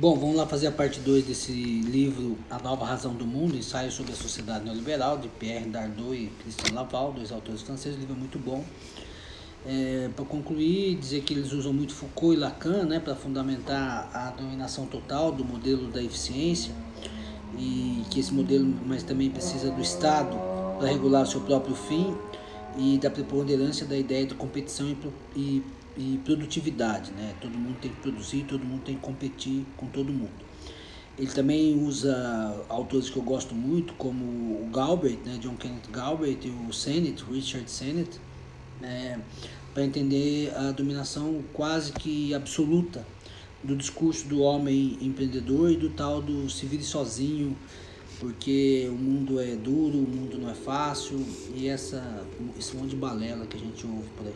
Bom, vamos lá fazer a parte 2 desse livro A Nova Razão do Mundo, ensaio sobre a sociedade neoliberal, de Pierre Dardot e Christian Laval, dois autores franceses, o livro é muito bom. É, para concluir, dizer que eles usam muito Foucault e Lacan né, para fundamentar a dominação total do modelo da eficiência e que esse modelo mas também precisa do Estado para regular o seu próprio fim e da preponderância da ideia de competição e, e e produtividade, né? Todo mundo tem que produzir, todo mundo tem que competir com todo mundo. Ele também usa autores que eu gosto muito, como o Galbraith, né? John Kenneth Galbraith e o Sennett, Richard Sennett, né? para entender a dominação quase que absoluta do discurso do homem empreendedor e do tal do se vire sozinho, porque o mundo é duro, o mundo não é fácil e essa, esse monte de balela que a gente ouve por aí.